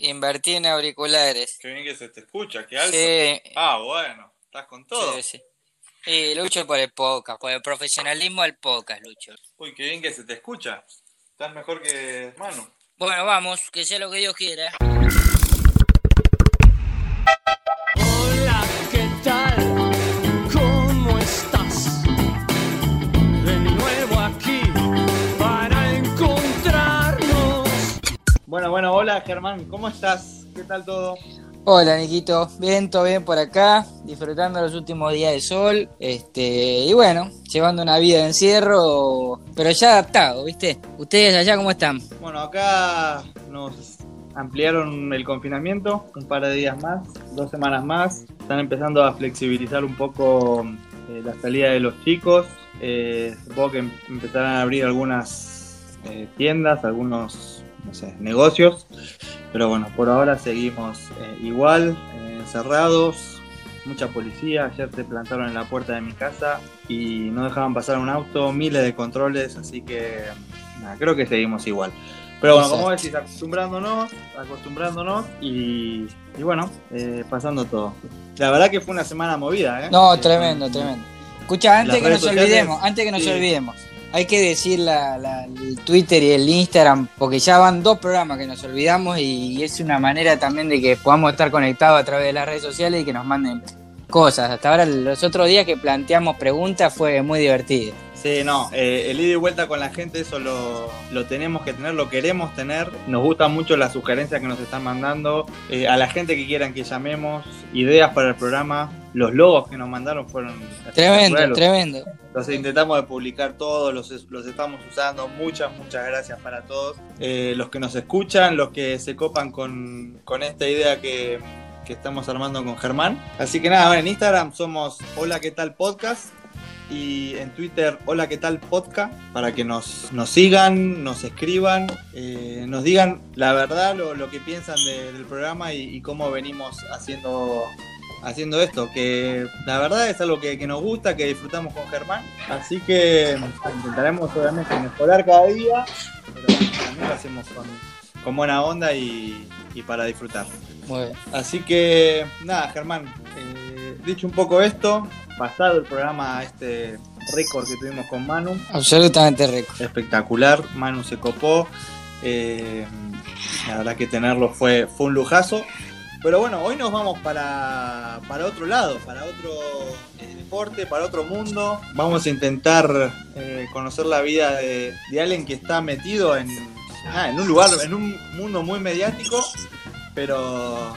Invertí en auriculares. Qué bien que se te escucha, qué alto. Sí, Ah, bueno, estás con todo. sí, sí. Y lucho por el podcast, por el profesionalismo del podcast, Lucho. Uy, qué bien que se te escucha. Estás mejor que Manu. Bueno, vamos, que sea lo que Dios quiera. Bueno, bueno, hola Germán, ¿cómo estás? ¿Qué tal todo? Hola, Niquito. Bien, todo bien por acá, disfrutando los últimos días de sol. Este, y bueno, llevando una vida de encierro, pero ya adaptado, ¿viste? ¿Ustedes allá cómo están? Bueno, acá nos ampliaron el confinamiento un par de días más, dos semanas más. Están empezando a flexibilizar un poco eh, la salida de los chicos. Eh, supongo que em- empezarán a abrir algunas eh, tiendas, algunos no sé, negocios. Pero bueno, por ahora seguimos eh, igual, eh, encerrados. Mucha policía, ayer se plantaron en la puerta de mi casa y no dejaban pasar un auto, miles de controles, así que creo que seguimos igual. Pero bueno, como decís, acostumbrándonos, acostumbrándonos y, y bueno, eh, pasando todo. La verdad que fue una semana movida, ¿eh? No, tremendo, tremendo. Escucha, antes que nos sociales, olvidemos, antes que nos sí. olvidemos, hay que decir la, la- el Twitter y el Instagram, porque ya van dos programas que nos olvidamos y es una manera también de que podamos estar conectados a través de las redes sociales y que nos manden cosas. Hasta ahora, los otros días que planteamos preguntas fue muy divertido. Sí, no, eh, el ida y vuelta con la gente, eso lo, tenemos que tener, lo queremos tener. Nos gustan mucho las sugerencias que nos están mandando. Eh, a la gente que quieran que llamemos, ideas para el programa. Los logos que nos mandaron fueron Tremendo, espectaculares. tremendo. Los intentamos de publicar todos, los, los estamos usando. Muchas, muchas gracias para todos. Eh, los que nos escuchan, los que se copan con, con esta idea que, que estamos armando con Germán. Así que nada, bueno, en Instagram somos Hola, ¿qué tal podcast? Y en Twitter, Hola, ¿qué tal podcast? Para que nos, nos sigan, nos escriban, eh, nos digan la verdad, lo, lo que piensan de- del programa y, y cómo venimos haciendo haciendo esto, que la verdad es algo que, que nos gusta, que disfrutamos con Germán, así que intentaremos obviamente mejorar cada día, pero también lo hacemos con, con buena onda y, y para disfrutar. Muy bien. Así que nada, Germán, eh, dicho un poco esto, pasado el programa este récord que tuvimos con Manu, Absolutamente rico. espectacular, Manu se copó, eh, la verdad que tenerlo fue, fue un lujazo. Pero bueno, hoy nos vamos para, para otro lado, para otro eh, deporte, para otro mundo. Vamos a intentar eh, conocer la vida de, de alguien que está metido en, ah, en un lugar, en un mundo muy mediático. Pero,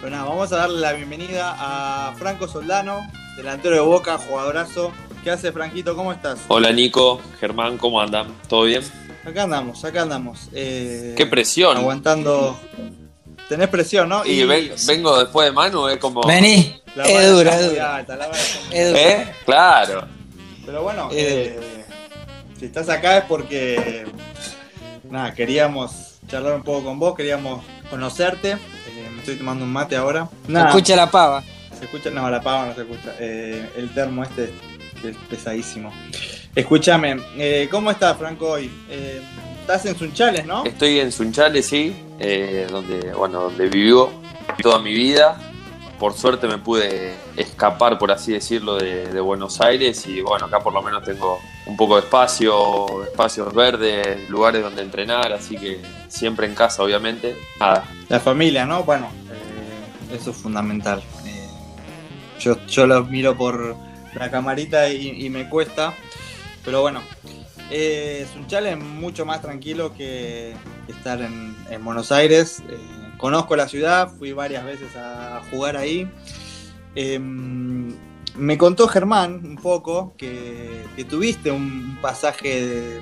pero nada, vamos a darle la bienvenida a Franco Soldano, delantero de Boca, jugadorazo. ¿Qué hace Franquito? ¿Cómo estás? Hola Nico, Germán, ¿cómo andan? ¿Todo bien? Acá andamos, acá andamos. Eh, Qué presión. Aguantando. Tenés presión, ¿no? Y ven- vengo después de Manu, es como... Vení, la es dura, es dura. alta, la Es dura. ¿Eh? Claro. Pero bueno, Eh. si estás acá es porque. Nada, queríamos charlar un poco con vos, queríamos conocerte. Eh, me estoy tomando un mate ahora. Nada, Escucha la pava. ¿Se escucha? No, la pava no se escucha. Eh, el termo este es pesadísimo. Escúchame, eh, ¿cómo estás, Franco, hoy? Eh, estás en Sunchales, ¿no? Estoy en Sunchales, sí, eh, donde, bueno, donde vivió toda mi vida. Por suerte me pude escapar, por así decirlo, de, Buenos Aires y bueno, acá por lo menos tengo un poco de espacio, espacios verdes, lugares donde entrenar, así que siempre en casa, obviamente. Nada, La familia, ¿no? Bueno, eh, eso es fundamental. Eh, yo, yo lo miro por la camarita y me cuesta, pero bueno, eh, Sunchal es mucho más tranquilo que estar en, en Buenos Aires. Eh, conozco la ciudad, fui varias veces a jugar ahí. Eh, me contó Germán un poco que, que tuviste un pasaje de,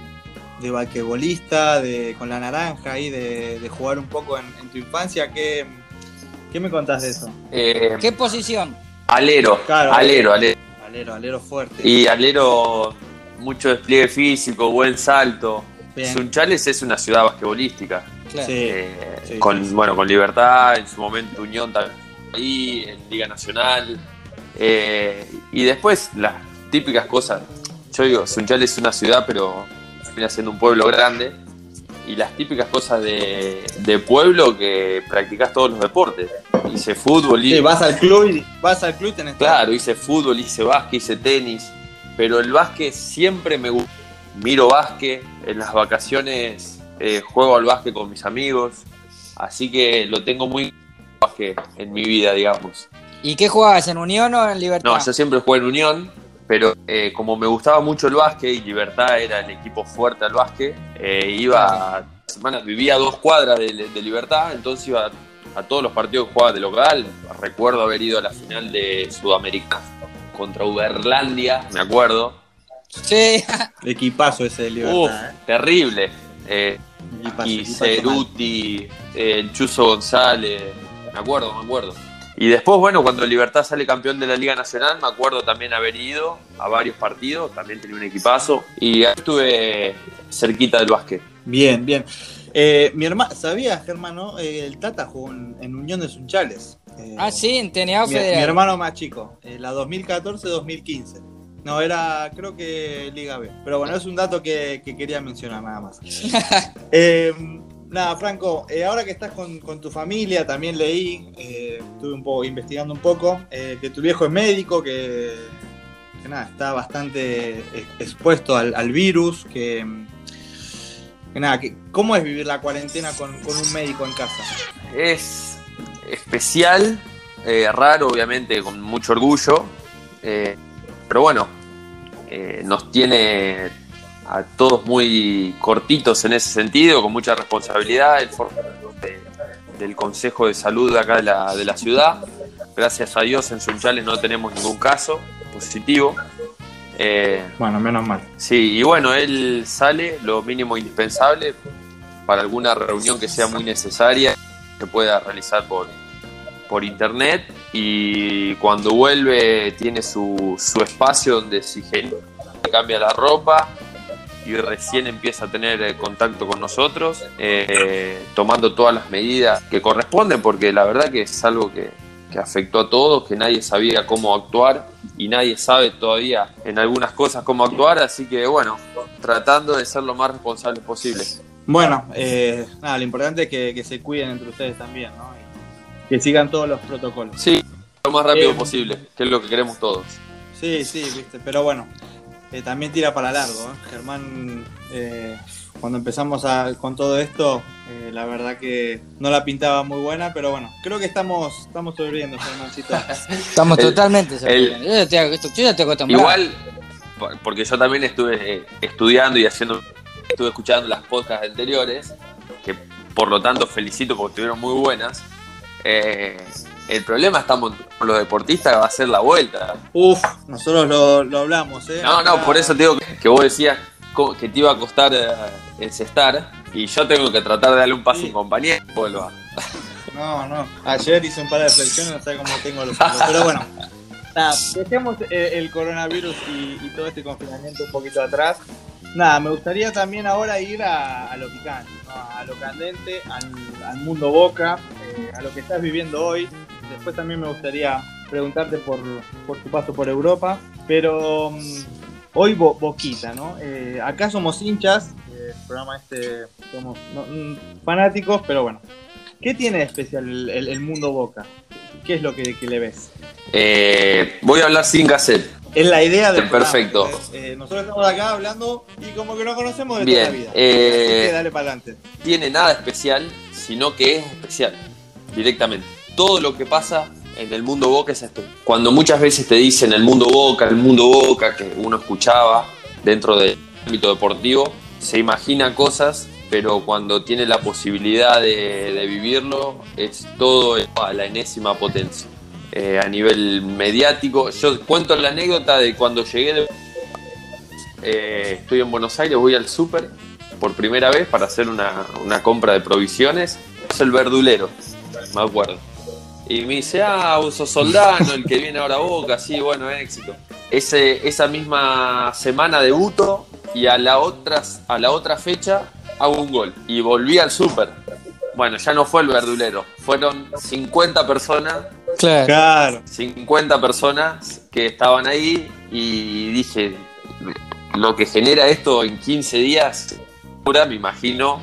de de, con la naranja ahí, de, de jugar un poco en, en tu infancia. ¿Qué, ¿Qué me contás de eso? Eh, ¿Qué posición? alero, Claro, alero, alero. Alero, alero fuerte. Y alero, mucho despliegue físico, buen salto. Bien. Sunchales es una ciudad basquetbolística. Claro. Eh, sí, con, sí, sí. Bueno, con Libertad, en su momento Unión también ahí, en Liga Nacional. eh, y después las típicas cosas. Yo digo, Sunchales es una ciudad, pero termina siendo un pueblo grande. y las típicas cosas de, de pueblo que practicás todos los deportes. Hice fútbol y Sí, vas al club y vas al club y tenés Claro, hice fútbol, hice básquet, hice tenis, pero el básquet siempre me gusta. Miro básquet, en las vacaciones eh, juego al básquet con mis amigos, así que lo tengo muy básquet en mi vida, digamos. ¿Y qué jugabas, en Unión o en Libertad? No, yo siempre jugué en Unión, pero eh, como me gustaba mucho el básquet y Libertad era el equipo fuerte al básquet, eh, iba a semanas, vivía a dos cuadras de, de Libertad, entonces iba a todos los partidos que jugaba de local. Recuerdo haber ido a la final de Sudamérica contra Uberlandia, me acuerdo. Sí, Equipazo ese de Uf, Libertad, ¿eh? terrible. Eh, Equipazo, y equipazo. Ceruti, eh, el Chuzo González, me acuerdo, me acuerdo. Y después, bueno, cuando Libertad sale campeón de la Liga Nacional, me acuerdo también haber ido a varios partidos, también tenía un equipazo, y ahí estuve cerquita del básquet. Bien, bien. Eh, mi hermano, ¿sabías, Germán, no? Eh, el Tata jugó en, en Unión de Sunchales. Eh, ah, sí, en TNA mi, mi hermano más chico, eh, la 2014-2015. No, era creo que Liga B. Pero bueno, es un dato que, que quería mencionar nada más. Eh, nada, Franco, eh, ahora que estás con, con tu familia, también leí, eh, estuve un poco investigando un poco, eh, que tu viejo es médico, que, que nada, está bastante ex- expuesto al, al virus, que, que nada, que, ¿cómo es vivir la cuarentena con, con un médico en casa? Es especial, eh, raro, obviamente, con mucho orgullo, eh, pero bueno, eh, nos tiene a todos muy cortitos en ese sentido, con mucha responsabilidad. Forma parte del Consejo de Salud de acá de la, de la ciudad. Gracias a Dios en Sunchales no tenemos ningún caso positivo. Bueno, menos mal. Sí, y bueno, él sale lo mínimo indispensable para alguna reunión que sea muy necesaria, que pueda realizar por, por internet. Y cuando vuelve tiene su, su espacio donde se cambia la ropa y recién empieza a tener eh, contacto con nosotros, eh, tomando todas las medidas que corresponden, porque la verdad que es algo que, que afectó a todos, que nadie sabía cómo actuar y nadie sabe todavía en algunas cosas cómo actuar, así que bueno, tratando de ser lo más responsables posible. Bueno, eh, nada, lo importante es que, que se cuiden entre ustedes también, ¿no? Y que sigan todos los protocolos. Sí, lo más rápido Eh, posible, que es lo que queremos todos. Sí, sí, viste, pero bueno, eh, también tira para largo. ¿eh? Germán, eh, cuando empezamos a- con todo esto, eh, la verdad que no la pintaba muy buena, pero bueno, creo que estamos, estamos sobreviviendo, Germancito. Estamos El- totalmente sorprendidos. Yo, ya estoy- yo ya estoy acostumbrado. Igual, por- porque yo también estuve estudiando y haciendo, estuve escuchando las podcasts anteriores, que por lo tanto felicito porque estuvieron muy buenas. Eh, el problema estamos con los deportistas, va a ser la vuelta. Uf, nosotros lo, lo hablamos, ¿eh? No, no, por eso te digo que, que vos decías que te iba a costar eh, encestar y yo tengo que tratar de darle un paso Sí. a un compañero. Vuelva. No, no. Ayer hice un par de reflexiones, no sé cómo tengo los. Pero bueno, dejemos eh, el coronavirus y, todo este confinamiento un poquito atrás. Nada, me gustaría también ahora ir a, lo picante, ¿no? a lo candente, al, mundo boca, eh, a lo que estás viviendo hoy. Después también me gustaría preguntarte por, por tu paso por Europa. Pero mm, hoy Bo- Boquita, ¿no? Eh, acá somos hinchas, el programa este somos mm, fanáticos, pero bueno. ¿Qué tiene de especial el, mundo Boca? ¿Qué es lo que le ves? Eh, voy a hablar sin cassette. Es la idea del Perfecto. ¿entendés? Eh, nosotros estamos acá hablando y como que no conocemos de Bien, toda la vida. eh, Así que dale para adelante. tiene nada especial, sino que es especial, directamente. Todo lo que pasa en el mundo Boca es especial. Cuando muchas veces te dicen el mundo Boca, el mundo Boca, que uno escuchaba dentro del ámbito deportivo, se imagina cosas, pero cuando tiene la posibilidad de, de vivirlo, es todo a la enésima potencia. Eh, a nivel mediático, yo cuento la anécdota de cuando llegué de eh, estoy en Buenos Aires, voy al súper por primera vez para hacer una, una compra de provisiones. Es el verdulero, me acuerdo. Y me dice, ah, sos soldano, el que viene ahora a Boca, sí, bueno, éxito. Ese, esa misma semana debuto y a la, otra, a la otra fecha hago un gol. Y volví al súper. Bueno, ya no fue el verdulero, fueron 50 personas Claro. Claro. 50 personas que estaban ahí y dije, lo que genera esto en 15 días, ahora me imagino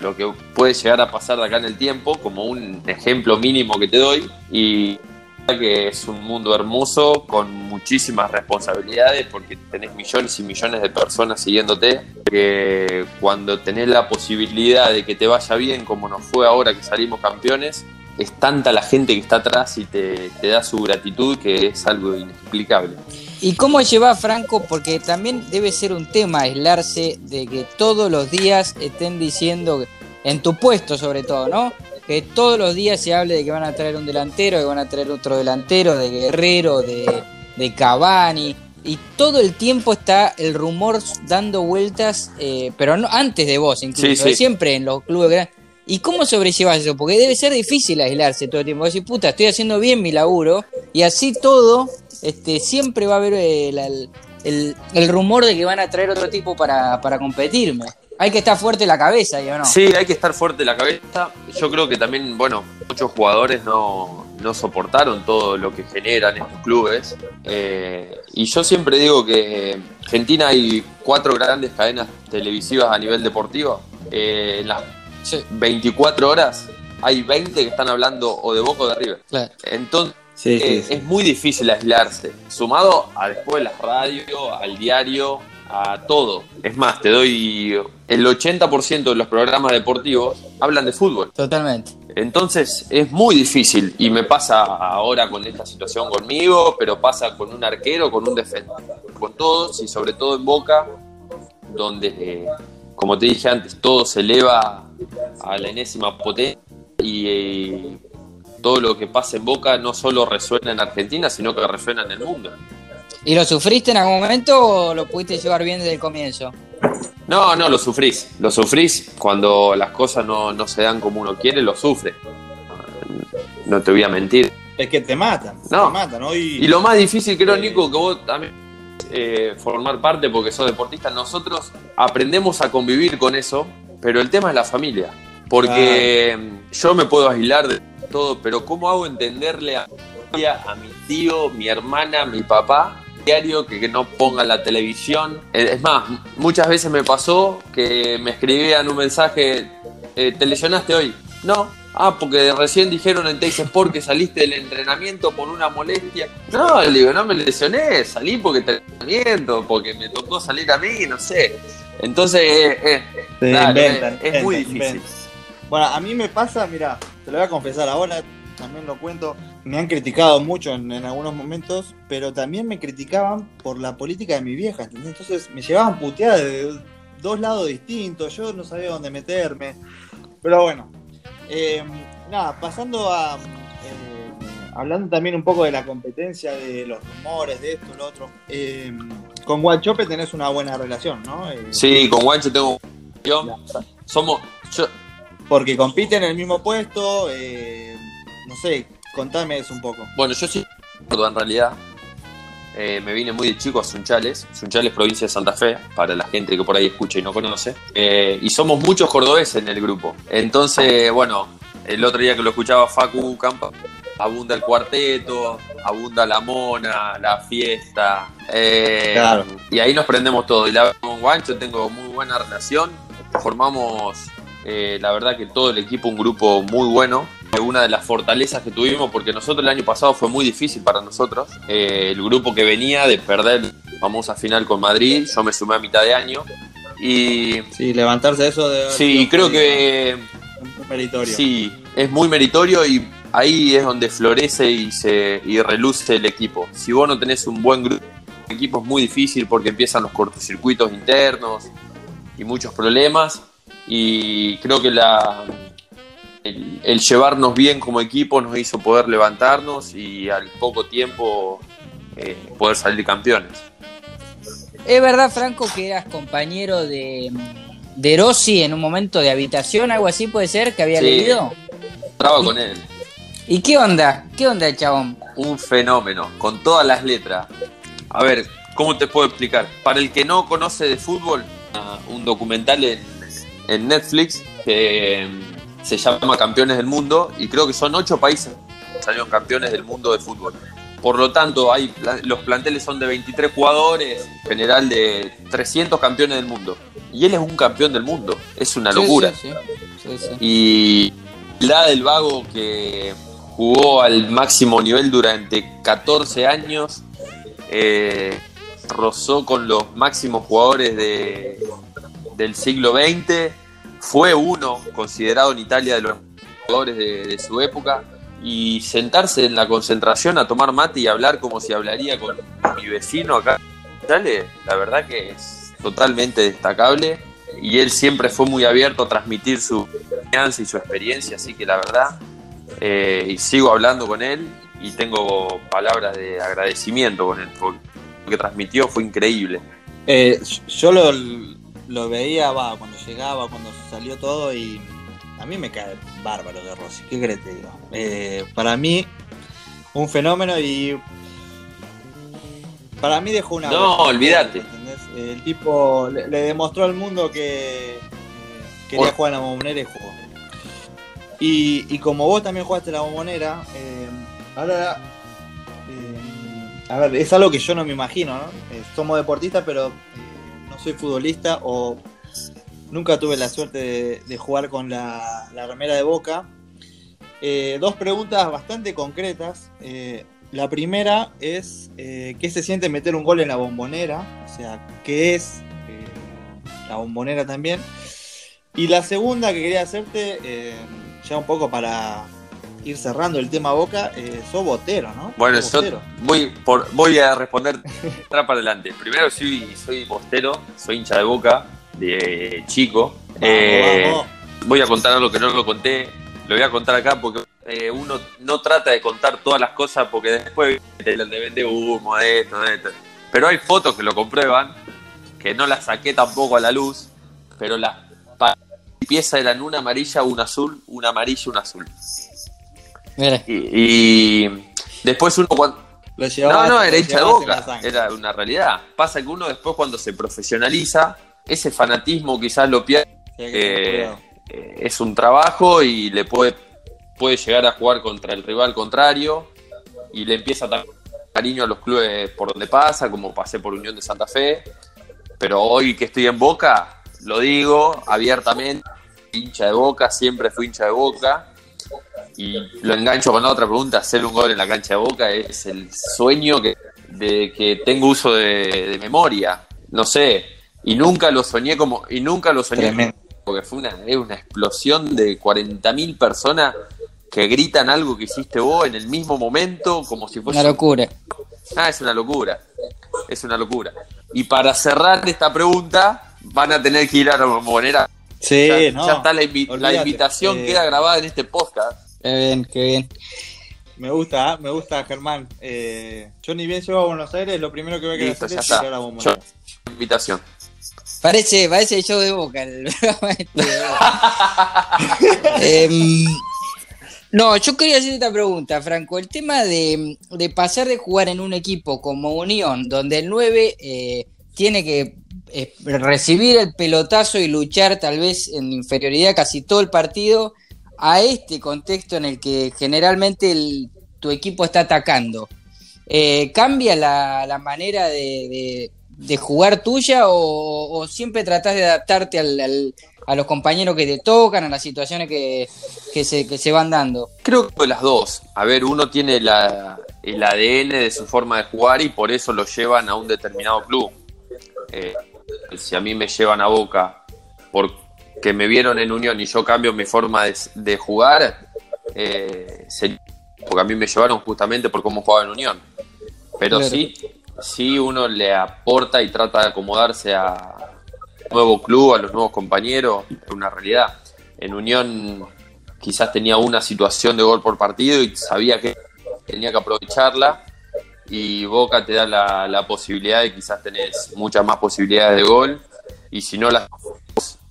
lo que puede llegar a pasar de acá en el tiempo, como un ejemplo mínimo que te doy. Y que es un mundo hermoso con muchísimas responsabilidades porque tenés millones y millones de personas siguiéndote que cuando tenés la posibilidad de que te vaya bien como nos fue ahora que salimos campeones es tanta la gente que está atrás y te, da su gratitud que es algo inexplicable. ¿Y cómo lleva Franco? Porque también debe ser un tema aislarse de que todos los días estén diciendo, en tu puesto sobre todo, ¿no? Que todos los días se hable de que van a traer un delantero, que van a traer otro delantero, de Guerrero, de, de Cavani. Y todo el tiempo está el rumor dando vueltas, eh, pero no antes de vos, incluso, Sí, sí. siempre en los clubes grandes. ¿Y cómo sobrellevas eso? Porque debe ser difícil aislarse todo el tiempo. Decir, puta, estoy haciendo bien mi laburo. Y así todo, este, siempre va a haber el, el- el- el rumor de que van a traer otro tipo para, para competirme. Hay que estar fuerte la cabeza, ¿y o no? Sí, hay que estar fuerte la cabeza. Yo creo que también, bueno, muchos jugadores no, no soportaron todo lo que generan estos clubes. Eh, y yo siempre digo que en Argentina hay cuatro grandes cadenas televisivas a nivel deportivo. Eh, en las Sí, 24 horas hay 20 que están hablando o de Boca o de River. claro. Entonces, Sí, eh, sí, sí. es muy difícil aislarse. Sumado a después la radio, al diario, a todo. Es más, te doy el 80% de los programas deportivos hablan de fútbol. Totalmente. Entonces es muy difícil y me pasa ahora con esta situación conmigo, pero pasa con un arquero, con un defensor, con todos y sobre todo en Boca, donde, eh, como te dije antes, todo se eleva a la enésima potencia y eh, todo lo que pasa en Boca no solo resuena en Argentina, sino que resuena en el mundo. ¿Y lo sufriste en algún momento o lo pudiste llevar bien desde el comienzo? No, no, lo sufrís. Lo sufrís cuando las cosas no, no se dan como uno quiere, lo sufre. No te voy a mentir. Es que te matan. No. Te matan. Hoy, Y lo más difícil, creo, Nico, que vos también eh, formar parte porque sos deportista, nosotros aprendemos a convivir con eso, pero el tema es la familia. Porque yo me puedo aislar de todo, pero ¿cómo hago entenderle a a mi tío, mi hermana, mi papá, diario que, que no pongan la televisión? Eh, Es más, muchas veces me pasó que me escribían un mensaje, eh, ¿te lesionaste hoy? No. Ah, porque recién dijeron en Teis Sport que saliste del entrenamiento por una molestia. No, le digo, no me lesioné, salí porque te entrenamiento, porque me tocó salir a mí, no sé. Entonces, eh, eh, te claro, inventan, es, es muy difícil. inventan. Bueno, a mí me pasa, mira, te lo voy a confesar ahora, también lo cuento. Me han criticado mucho en, en algunos momentos, pero también me criticaban por la política de mi vieja, ¿entendés? Entonces me llevaban puteadas de dos lados distintos, yo no sabía dónde meterme. Pero bueno, eh, nada, pasando a. eh, hablando también un poco de la competencia, de los rumores, de esto, lo otro. eh, con Guanchope tenés una buena relación, ¿no? Eh, Sí, con Guancho tengo. yo- somos. Yo, Porque compiten en el mismo puesto, eh, no sé, contame eso un poco. bueno, yo gordo en realidad. Eh, me vine muy de chico a Sunchales. Sunchales, provincia de Santa Fe, para la gente que por ahí escucha y no conoce. Eh, y somos muchos cordobeses en el grupo. Entonces, bueno, el otro día que lo escuchaba Facu Campa, abunda el cuarteto, abunda la mona, la fiesta. eh, Claro. Y ahí nos prendemos todo. Y la con Guancho tengo muy buena relación. Formamos, eh, la verdad que todo el equipo, un grupo muy bueno. Fue Una de las fortalezas que tuvimos, porque nosotros el año pasado fue muy difícil para nosotros. Eh, el grupo que venía de perder la famosa final con Madrid, yo me sumé a mitad de año. Y Sí, levantarse eso de. sí, creo que Un meritorio. Sí, es muy meritorio y ahí es donde florece y se y reluce el equipo. Si vos no tenés un buen grupo, el equipo es muy difícil porque empiezan los cortocircuitos internos y muchos problemas. Y creo que la el, el llevarnos bien como equipo nos hizo poder levantarnos y al poco tiempo eh, poder salir campeones. ¿Es verdad, Franco, que eras compañero de, de Rossi en un momento de habitación, algo así puede ser, que había Sí. leído? Estaba con él. ¿Y qué onda? ¿Qué onda el chabón? un fenómeno, con todas las letras. A ver, ¿cómo te puedo explicar? Para el que no conoce de fútbol, ah, un documental en, en Netflix que mm, se llama Campeones del Mundo y creo que son ocho países que salieron campeones del mundo de fútbol. Por lo tanto, hay, los planteles son de 23 jugadores, general de 300 campeones del mundo. Y él es un campeón del mundo. Es una locura. sí, sí. Sí, sí. Y la del vago que jugó al máximo nivel durante 14 años, eh, rozó con los máximos jugadores de- del siglo XX, fue uno considerado en Italia de los jugadores de, su época, y sentarse en la concentración a tomar mate y hablar como si hablaría con mi vecino acá, la verdad que es totalmente destacable y él siempre fue muy abierto a transmitir su experiencia, así que la verdad, eh, y sigo hablando con él y tengo palabras de agradecimiento con él, porque lo que transmitió fue increíble. Eh, yo lo veía va, cuando llegaba, cuando salió todo y a mí me cae bárbaro de Rossi. ¿Qué crees te digo? Eh, para mí, un fenómeno y para mí dejó una. No, olvídate. El tipo le, le demostró al mundo que quería jugar en la bombonera y jugó. Y, y como vos también jugaste la bombonera, eh, ahora. eh, a ver, es algo que yo no me imagino, ¿no? Somos deportistas, pero soy futbolista o nunca tuve la suerte de, jugar con la, la remera de boca. Eh, dos preguntas bastante concretas. Eh, la primera es, eh, ¿qué se siente meter un gol en la bombonera? O sea, ¿qué es la bombonera también? Y la segunda que quería hacerte, ya un poco para ir cerrando el tema boca, eh, sos botero, ¿no? Bueno, Sos yo voy, por, voy a responder para adelante. Primero, soy, soy bostero, soy hincha de boca, de chico. Vamos, Eh, vamos. voy a contar algo que no lo conté, lo voy a contar acá porque eh, uno no trata de contar todas las cosas porque después te vende humo de esto, de esto. Pero hay fotos que lo comprueban, que no las saqué tampoco a la luz, pero las piezas eran una amarilla, una azul, una amarilla, una azul. Mira, Y, y después uno cuando... Lo No, no, era la boca, era una realidad. Pasa que uno después cuando se profesionaliza, ese fanatismo quizás lo pierde Sí, eh, eh, es un trabajo y le puede, puede llegar a jugar contra el rival contrario y le empieza a dar cariño a los clubes por donde pasa, como pasé por Unión de Santa Fe. Pero hoy que estoy en Boca, lo digo abiertamente, hincha de Boca, siempre fui hincha de Boca. Y lo engancho con la otra pregunta, hacer un gol en la cancha de Boca es el sueño que, de que tengo uso de, de memoria. No sé, y nunca lo soñé como, y nunca lo soñé Tremendo. porque fue una, es una explosión de 40.000 personas que gritan algo que hiciste vos en el mismo momento, como si fuese una locura. Ah, es una locura. Es una locura. Y para cerrar esta pregunta, van a tener que ir a la bombonera. Sí, ya, no. ya está la, invi- la olvídate. invitación, Eh, queda grabada en este podcast. Qué bien, qué bien. Me gusta, ¿eh? me gusta Germán. Eh, yo ni bien llego a Buenos Aires, lo primero que voy a querer hacer es la. Yo- invitación. Parece, parece el show de Boca. el este. Em, no, yo quería hacer esta pregunta, Franco. El tema de, de pasar de jugar en un equipo como Unión, donde el 9 eh, tiene que eh, recibir el pelotazo y luchar tal vez en inferioridad casi todo el partido, a este contexto en el que generalmente el- tu equipo está atacando. Eh, ¿Cambia la, la manera de, de- jugar tuya o, o siempre tratás de adaptarte al- al- a los compañeros que te tocan, a las situaciones que, que se, que se van dando? Creo que las dos. A ver, uno tiene la- el ADN de su forma de jugar y por eso lo llevan a un determinado club. Eh, si a mí me llevan a Boca porque me vieron en Unión y yo cambio mi forma de, de jugar, eh, sería- porque a mí me llevaron justamente por cómo jugaba en Unión. Pero Claro. sí, sí uno le aporta y trata de acomodarse a nuevo club, a los nuevos compañeros, es una realidad. En Unión quizás tenía una situación de gol por partido y sabía que tenía que aprovecharla y Boca te da la, la posibilidad de quizás tenés muchas más posibilidades de gol. Y si no las,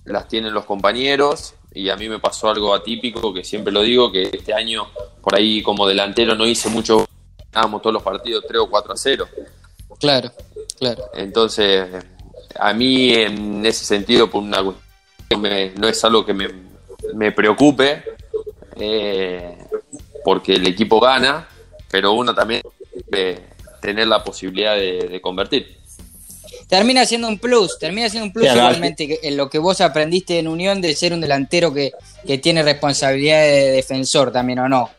las tienen los compañeros. Y a mí me pasó algo atípico que siempre lo digo que este año por ahí como delantero no hice mucho ganábamos todos los partidos 3 o 4 a 0 Claro, claro. entonces a mí en ese sentido por una me- no es algo que me, me preocupe eh, porque el equipo gana pero uno también eh, tener la posibilidad de, de convertir. Termina siendo un plus, termina siendo un plus Sí, igualmente que- en lo que vos aprendiste en Unión de ser un delantero que, que tiene responsabilidad de defensor también, ¿o no?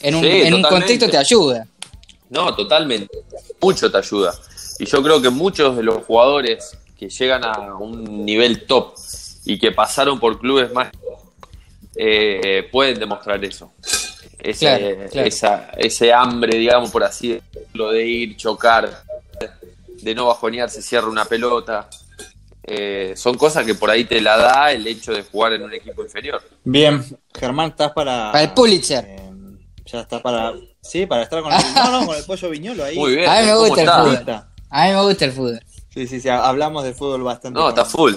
En un, Sí, en un contexto te ayuda. No, totalmente. Mucho te ayuda. Y yo creo que muchos de los jugadores que llegan a un nivel top y que pasaron por clubes más eh, pueden demostrar eso. Ese, Claro, claro. Esa, ese hambre, digamos, por así decirlo, de ir, chocar, de no bajonear, se cierra una pelota. Eh, son cosas que por ahí te la da el hecho de jugar en un equipo inferior. Bien, Germán, estás para. Para el Pulitzer. eh, ya está para. Sí, para estar con el, no, no, con el pollo viñolo ahí. Muy bien. A mí me ¿cómo gusta el está? fútbol. A mí me gusta el fútbol. Sí, sí, sí, hablamos de fútbol bastante. No, está full.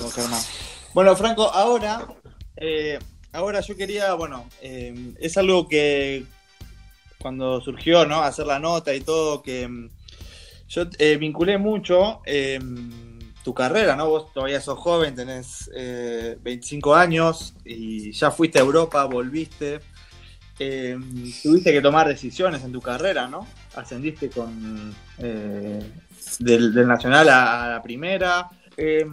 Bueno, Franco, ahora, eh, ahora yo quería, bueno, eh, es algo que cuando surgió, ¿no? Hacer la nota y todo, que mm, yo eh, vinculé mucho eh, tu carrera, ¿no? Vos todavía sos joven, tenés eh, 25 años y ya fuiste a Europa, volviste. Eh, tuviste que tomar decisiones en tu carrera, ¿no? Ascendiste con eh, del, del Nacional a, a la primera. Eh,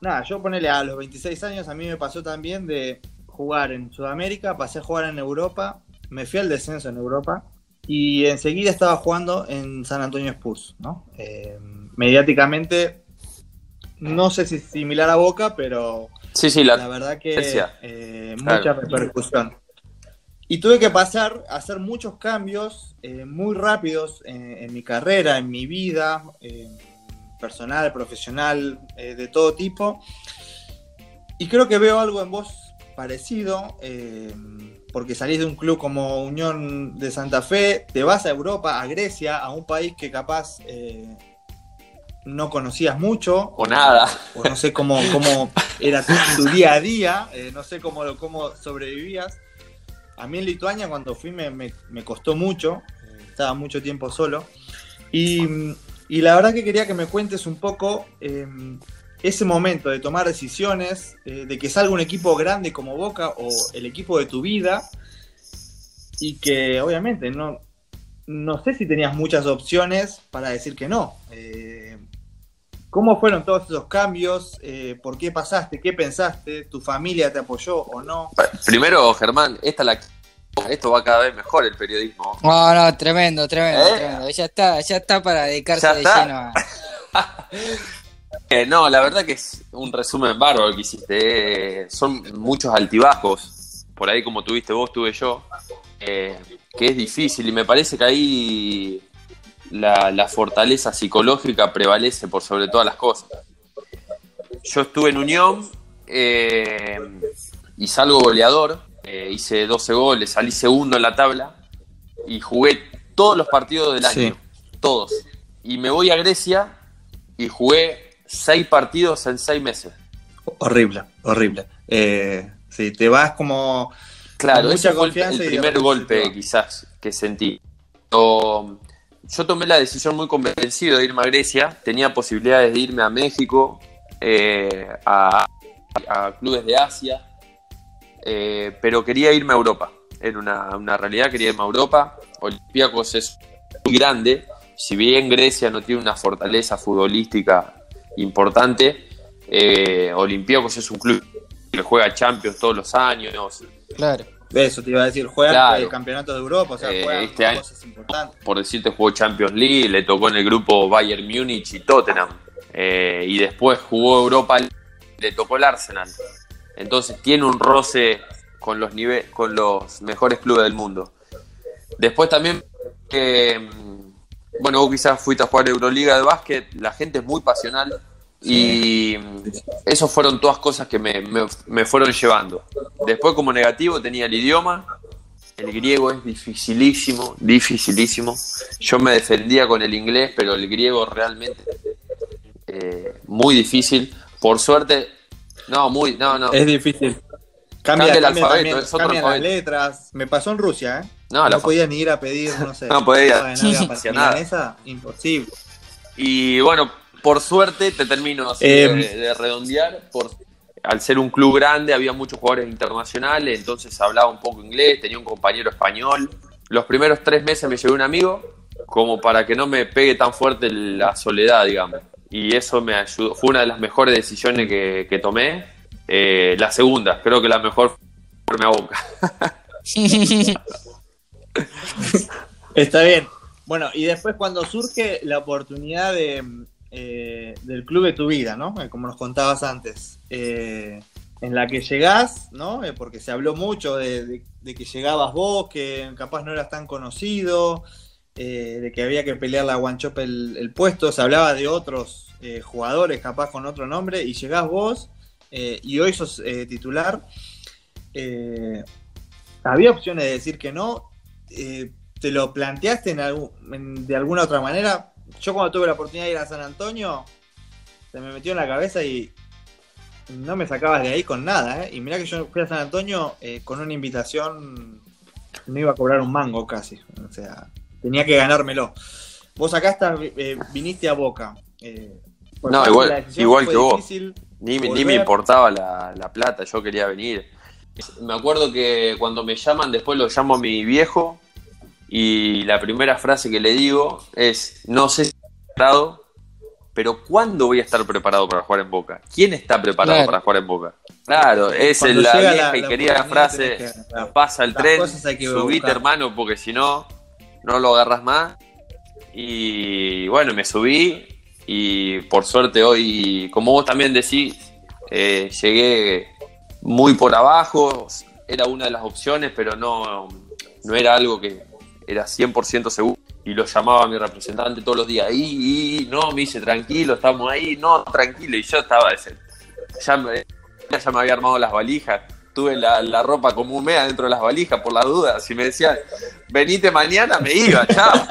nada, yo ponele a los 26 años, a mí me pasó también de jugar en Sudamérica, pasé a jugar en Europa, me fui al descenso en Europa y enseguida estaba jugando en San Antonio Spurs, ¿no? Eh, mediáticamente, no sé si similar a Boca, pero Sí, sí, la la, verdad que eh, Claro. mucha repercusión. Y tuve que pasar a hacer muchos cambios eh, muy rápidos en, en mi carrera, en mi vida, eh, personal, profesional, eh, de todo tipo. Y creo que veo algo en vos parecido, eh, porque salís de un club como Unión de Santa Fe, te vas a Europa, a Grecia, a un país que capaz eh, no conocías mucho, o nada. o no sé cómo, cómo era tu, tu día a día, eh, no sé cómo, cómo sobrevivías. A mí en Lituania cuando fui me, me- me costó mucho, estaba mucho tiempo solo. Y, y la verdad que quería que me cuentes un poco ese momento de tomar decisiones, eh, de que salga un equipo grande como Boca o el equipo de tu vida, y que obviamente no, no sé si tenías muchas opciones para decir que no. Eh, ¿Cómo fueron todos esos cambios? Eh, ¿Por qué pasaste? ¿Qué pensaste? ¿Tu familia te apoyó o no? Primero, Germán, esta la esto va cada vez mejor el periodismo. No, no, tremendo, tremendo, Eh. tremendo. Ya está, ya está para dedicarse Ya de lleno a. Eh, no, la verdad que es un resumen bárbaro que hiciste. eh, son muchos altibajos. Por ahí, como tuviste vos, tuve yo. eh, que es difícil y me parece que ahí la, la fortaleza psicológica prevalece por sobre todas las cosas. Yo estuve en Unión y salgo goleador. hice 12 goles, salí segundo en la tabla y jugué todos los partidos del Sí. año. Todos. Y me voy a Grecia y jugué seis partidos en seis meses. Horrible, horrible. Eh, sí, te vas como... Claro, Con ese mucha el, confianza el y de primer golpe se quizás que sentí. Yo, yo tomé la decisión muy convencido de irme a Grecia. Tenía posibilidades de irme a México, eh, a, a clubes de Asia, eh, pero quería irme a Europa. Era una, una realidad, quería irme a Europa. Olympiacos es muy grande. Si bien Grecia no tiene una fortaleza futbolística importante, eh, Olympiacos es un club que juega Champions todos los años. Claro. Eso te iba a decir, Claro. el campeonato de Europa, o sea, Eh, juegan este año- cosas importantes. por decirte, jugó Champions League, le tocó en el grupo Bayern Múnich y Tottenham. Eh, y después jugó Europa, le tocó el Arsenal. Entonces tiene un roce con los, nive- con los mejores clubes del mundo. Después también, que, mm, bueno, vos quizás fuiste a jugar Euroliga de básquet, la gente es muy pasional. Y eso fueron todas cosas que me, me- me fueron llevando. Después como negativo tenía el idioma, el griego es dificilísimo, dificilísimo. Yo me defendía con el inglés, pero el griego realmente eh, muy difícil. Por suerte, no, muy, no, no. Es difícil. Cambia, Cambia el cambia alfabeto, también, es otro cambian las letras. Me pasó en Rusia, ¿eh? No, No, la fa- podía ni ir a pedir, no sé. No podía. nada, imposible. Y bueno, por suerte te termino así Eh, de, de redondear. Por, al ser un club grande había muchos jugadores internacionales, entonces hablaba un poco inglés, tenía un compañero español. Los primeros tres meses me llevé un amigo como para que no me pegue tan fuerte la soledad, digamos. Y eso me ayudó, fue una de las mejores decisiones que, que tomé. Eh, la segunda, creo que la mejor fue a boca. Está bien. Bueno, y después cuando surge la oportunidad de, eh, del club de tu vida, ¿no? Eh, como nos contabas antes, eh, en la que llegás, ¿no? Porque se habló mucho de, que llegabas vos, que capaz no eras tan conocido, de que había que pelear la one el, el puesto, se hablaba de otros jugadores capaz con otro nombre, y llegás vos, y hoy sos titular. Había opciones de decir que no. Eh, ¿Te lo planteaste en algún- en- de alguna otra manera? Yo cuando tuve la oportunidad de ir a San Antonio, se me metió en la cabeza y no me sacabas de ahí con nada. ¿eh? Y mirá que yo fui a San Antonio eh, con una invitación, no iba a cobrar un mango casi. O sea, tenía que ganármelo. Vos acá estás, eh, viniste a Boca. Eh, No, igual- que vos. Ni, me- ni Volver. me importaba la, la plata, yo quería venir. Me acuerdo que cuando me llaman, después lo llamo a mi viejo y la primera frase que le digo es, no sé si estoy preparado, pero ¿cuándo voy a estar preparado para jugar en Boca? ¿Quién está preparado Claro. para jugar en Boca? Claro, esa es la vieja la- y la querida frase, que pasa el tren, subite hermano, porque si no, no lo agarras más. Y bueno, me subí y por suerte hoy, como vos también decís, eh, llegué muy por abajo, era una de las opciones, pero no, no era algo que era 100% seguro. Y lo llamaba mi representante todos los días, y, no, me dice, tranquilo, estamos ahí, no, tranquilo, y yo estaba, ese, ya me, ya me había armado las valijas, tuve la, la ropa como mes dentro de las valijas por las dudas, si me decían, venite mañana, me iba, chao.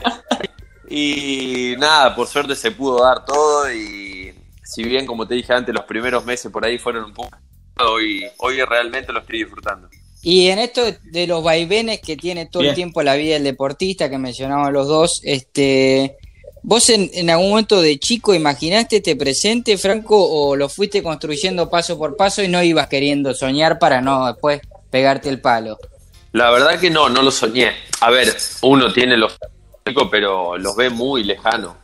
Y nada, por suerte se pudo dar todo y si bien como te dije antes, los primeros meses por ahí fueron un poco... Hoy, hoy realmente lo estoy disfrutando. Y en esto de los vaivenes que tiene todo Bien. el tiempo la vida del deportista, que mencionaban los dos, este, ¿vos en, en algún momento de chico imaginaste este presente, Franco, o lo fuiste construyendo paso por paso y no ibas queriendo soñar para no después pegarte el palo? La verdad que no, no lo soñé. A ver, uno tiene los chicos, pero los ve muy lejanos.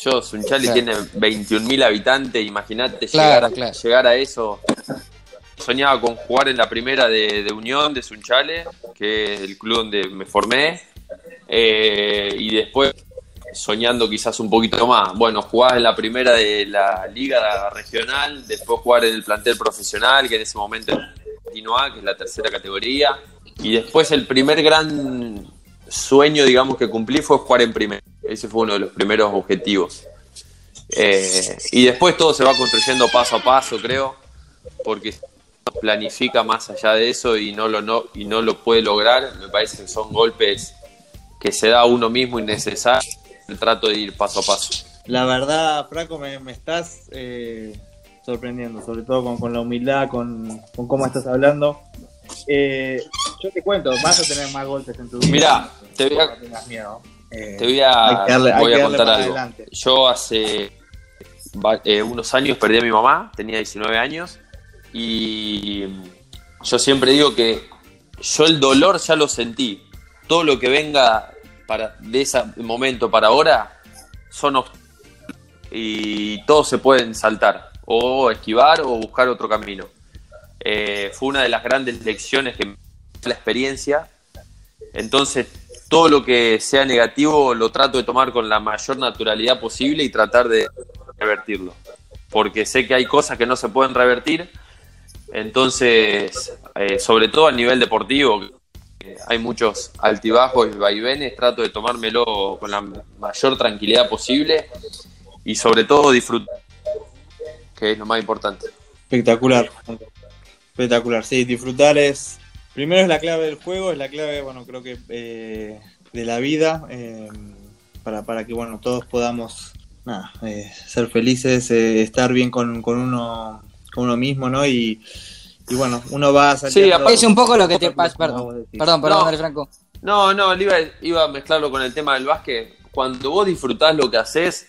Yo, Sunchali Claro. tiene 21.000 habitantes, imagínate Claro, llegar, claro. llegar a eso. Soñaba con jugar en la primera de, Unión, de Sunchale, que es el club donde me formé. Eh, y después soñando quizás un poquito más. Bueno, jugás en la primera de la liga regional, después jugar en el plantel profesional, que en ese momento era continúa, que es la tercera categoría. Y después el primer gran sueño, digamos, que cumplí fue jugar en primera. Ese fue uno de los primeros objetivos. Eh, y después todo se va construyendo paso a paso, creo, porque planifica más allá de eso y no lo, no, y no lo puede lograr. Me parece que son golpes que se da a uno mismo innecesarios. Trato de ir paso a paso. La verdad, Franco, me, me estás eh, sorprendiendo, sobre todo con, con la humildad, con, con cómo estás hablando. Eh, yo te cuento, vas a tener más golpes en tu vida. Mirá, te voy a- No. Eh, Te voy a, darle- voy a contar algo. adelante. Yo hace unos años perdí a mi mamá, tenía 19 años, y yo siempre digo que yo el dolor ya lo sentí. Todo lo que venga para, de ese momento para ahora son obst- y todos se pueden saltar, o esquivar o buscar otro camino. Eh, fue una de las grandes lecciones que me dio la experiencia. Entonces, todo lo que sea negativo lo trato de tomar con la mayor naturalidad posible y tratar de revertirlo. Porque sé que hay cosas que no se pueden revertir. Entonces, eh, sobre todo a nivel deportivo, hay muchos altibajos y vaivenes, trato de tomármelo con la mayor tranquilidad posible y sobre todo disfrutar, que es lo más importante. Espectacular. Espectacular, sí, disfrutar es. Primero es la clave del juego, es la clave, bueno, creo que eh, de la vida, eh, para, para que, bueno, todos podamos nada, eh, ser felices, estar bien con, con uno con uno mismo, ¿no? Y, y bueno, uno va a salir. Sí, aparte- Es un poco lo que te pasa, perdón, perdón, perdón, No. Franco. No, no, iba, iba a mezclarlo con el tema del básquet. Cuando vos disfrutás lo que haces,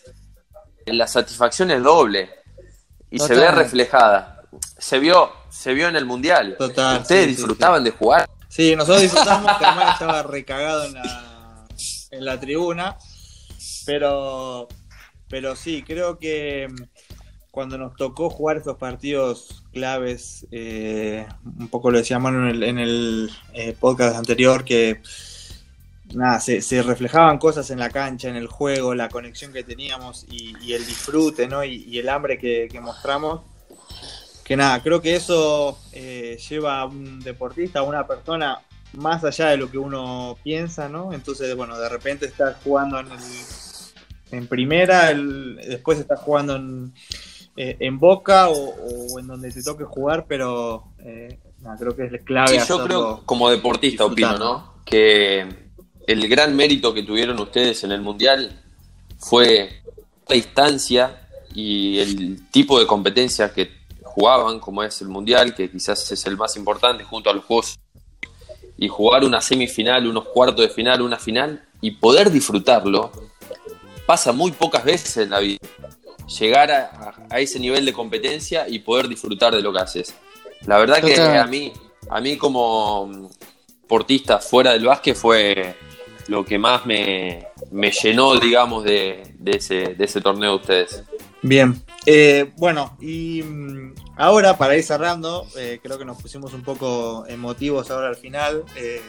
la satisfacción es doble y se ve reflejada. Se vio, se vio en el mundial. Total, Ustedes sí, sí, disfrutaban de jugar. Sí, nosotros disfrutamos, Germán estaba recagado en la, en la tribuna. Pero, pero sí, creo que cuando nos tocó jugar estos partidos claves, eh, un poco lo decía Manu en el, en el eh, podcast anterior, que nada, se, se reflejaban cosas en la cancha, en el juego, la conexión que teníamos y, el disfrute, ¿no? Y, el hambre que, mostramos. Que nada, creo que eso eh, lleva a un deportista, a una persona más allá de lo que uno piensa, ¿no? Entonces, bueno, de repente estás jugando en, el- en primera, después estás jugando en, eh, en Boca o, o en donde te toque jugar, pero eh, nada, creo que es clave Sí, yo creo, como deportista, opino. ¿no? Que el gran mérito que tuvieron ustedes en el Mundial fue la distancia y el tipo de competencias que jugaban, como es el Mundial, que quizás es el más importante junto a los Juegos, y jugar una semifinal, unos cuartos de final, una final, y poder disfrutarlo, pasa muy pocas veces en la vida. Llegar a, ese nivel de competencia y poder disfrutar de lo que haces. La verdad que a mí, a mí como mm, deportista fuera del básquet fue lo que más me, me llenó, digamos, de, de ese, de ese torneo de ustedes. Bien, Eh, bueno, y mm, ahora para ir cerrando, eh, creo que nos pusimos un poco emotivos ahora al final. Eh,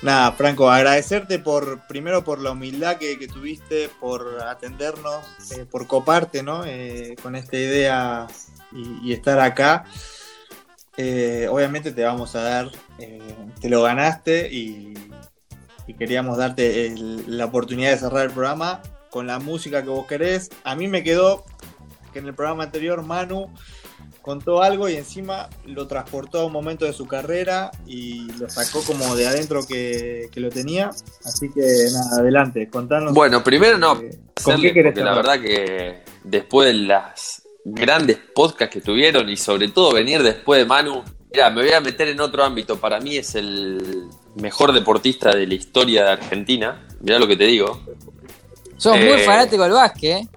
nada, Franco, agradecerte por primero por la humildad que, tuviste, por atendernos, eh, por coparte ¿no? Eh, con esta idea y, estar acá. Eh, obviamente te vamos a dar, te lo ganaste y, queríamos darte la oportunidad de cerrar el programa con la música que vos querés. A mí me quedó que en el programa anterior Manu contó algo y encima lo transportó a un momento de su carrera y lo sacó como de adentro que, que lo tenía. Así que nada, adelante, contanos. Bueno, primero no, eh, ¿Con hacerle, qué querés porque la verdad que después de las grandes podcasts que tuvieron y sobre todo venir después de Manu, mira, me voy a meter en otro ámbito. Para mí es el mejor deportista de la historia de Argentina. Mirá lo que te digo. Sos muy Eh, fanático del básquet, ¿eh?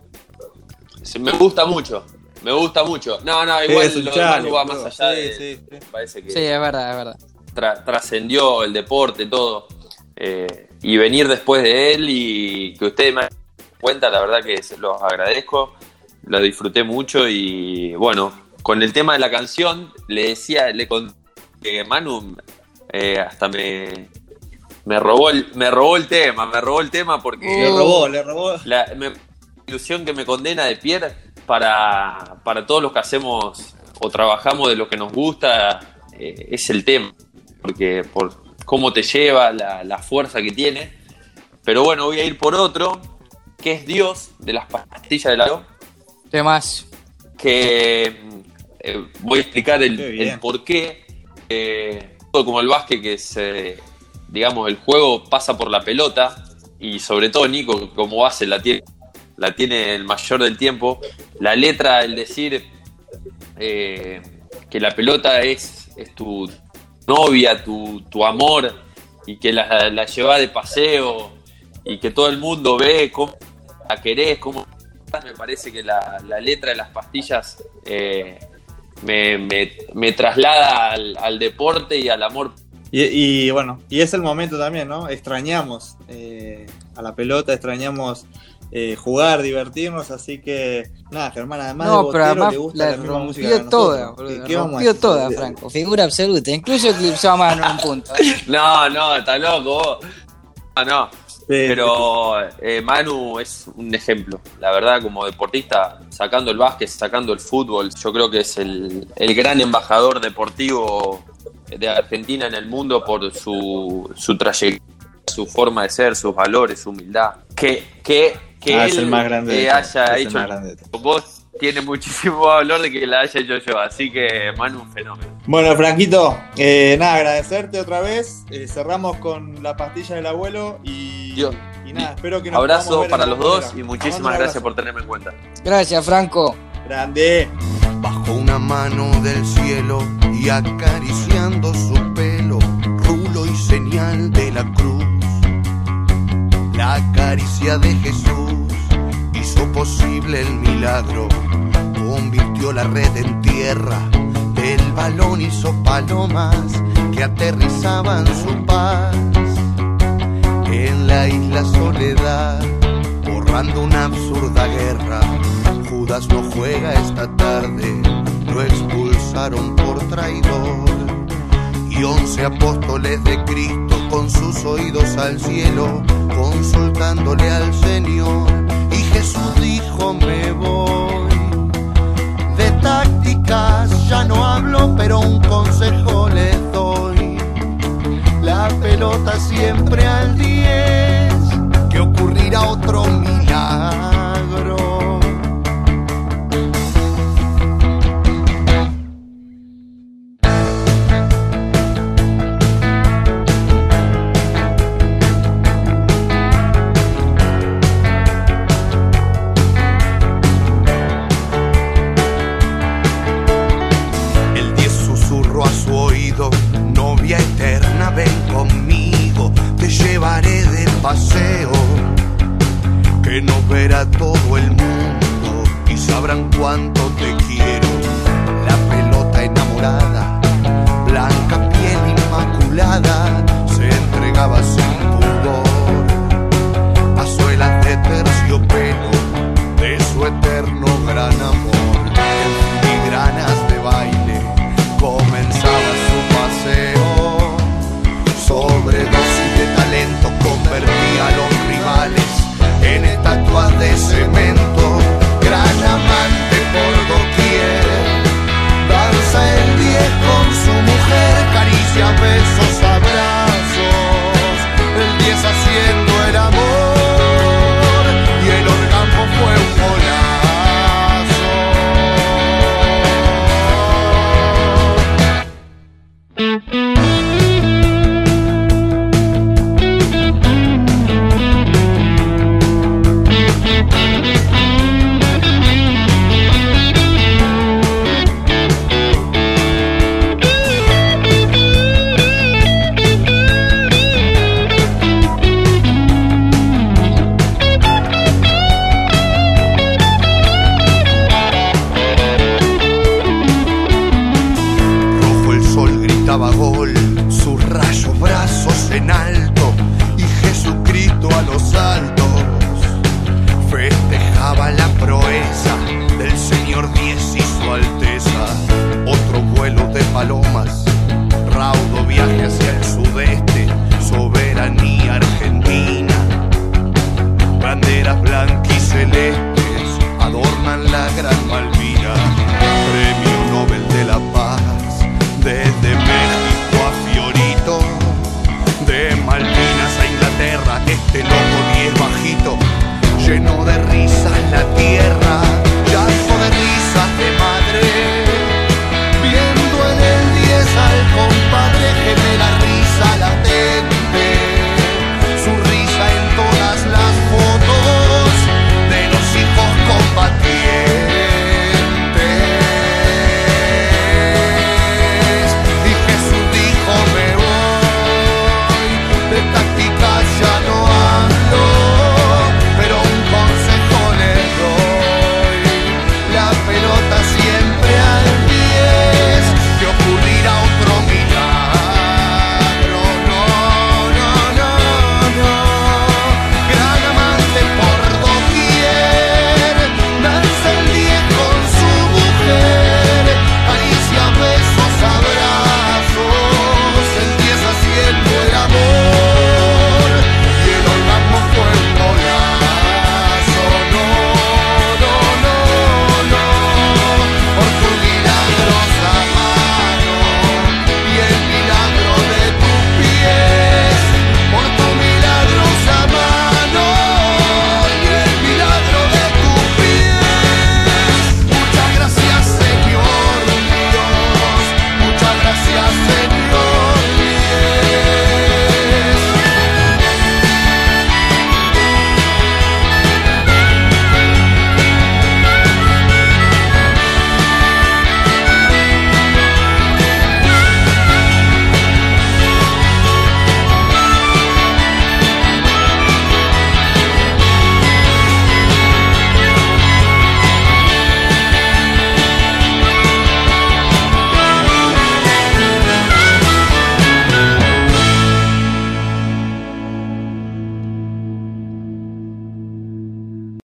Me gusta mucho. Me gusta mucho. No, no, igual lo de chale, Manu va más allá Sí, de. sí, parece que Sí, es verdad, es verdad. tra- trascendió el deporte, todo. Eh, y venir después de él y que ustedes me den cuenta, la verdad que se los agradezco. Lo disfruté mucho y bueno, con el tema de la canción, le decía, le conté que Manu eh, hasta me, me, robó el, me robó el tema, me robó el tema porque Le robó, le robó. la me- ilusión que me condena de Pierre para, para todos los que hacemos o trabajamos de lo que nos gusta eh, es el tema, porque por cómo te lleva, la, la fuerza que tiene. Pero bueno, voy a ir por otro, que es Dios de las pastillas de la Temas. que eh, voy a explicar el, por qué. eh, todo como el básquet, que se, digamos, el juego pasa por la pelota y sobre todo Nico, como base la tiene, la tiene el mayor del tiempo. La letra, el decir eh, que la pelota es, tu novia, tu, tu amor y que la, la lleva de paseo y que todo el mundo ve cómo la querés, cómo me parece que la, la letra de las pastillas eh, me, me- me traslada al, al deporte y al amor. Y, y, bueno, y es el momento también, ¿no? Extrañamos eh, a la pelota, extrañamos eh, jugar, divertirnos, así que nada, Germán, además de No, pero botero, además le gusta la la misma música que toda. ¿Qué- qué vamos a rompió toda, Franco. Figura absoluta. Incluso eclipsó a Manu en un punto. ¿eh? No, no, está loco. vos. No, Pero eh, Manu es un ejemplo. La verdad, como deportista, sacando el básquet, sacando el fútbol, yo creo que es el, el gran embajador deportivo de Argentina en el mundo por su, su trayectoria, su forma de ser, sus valores, su humildad. Que, que, que Ah, él es el más grande de eh, haya es el hecho más grande de todos. vos tiene muchísimo valor de que la haya hecho yo. Así que Manu, un fenómeno. Bueno, Franquito, eh, nada, agradecerte otra vez. Eh, cerramos con la pastilla del abuelo y, Dios. y nada, espero que nos Abrazo ver para los dos y muchísimas gracias por tenerme en cuenta. Gracias, Franco. Grande. bajo una mano del cielo y acariciando su pelo, rulo y señal de la cruz. La caricia de Jesús hizo posible el milagro, convirtió la red en tierra, del balón hizo palomas que aterrizaban su paz en la isla soledad, por narrando una absurda guerra. Judas no juega esta tarde, lo expulsaron por traidor. Y once apóstoles de Cristo con sus oídos al cielo, consultándole al Señor. Y Jesús dijo, me voy. De tácticas ya no hablo, pero un consejo les doy. La pelota siempre al 10, que ocurrirá otro milagro. Que nos verá todo el mundo y sabrán cuánto te quiero. La pelota enamorada, blanca piel inmaculada, se entregaba sin pudor a suelas de terciopelo de su eterno gran amor. En filigranas de baile de cemento. Gran amante por doquier. Danza el 10 con su mujer, caricia, besos, abrazos. El 10 haciendo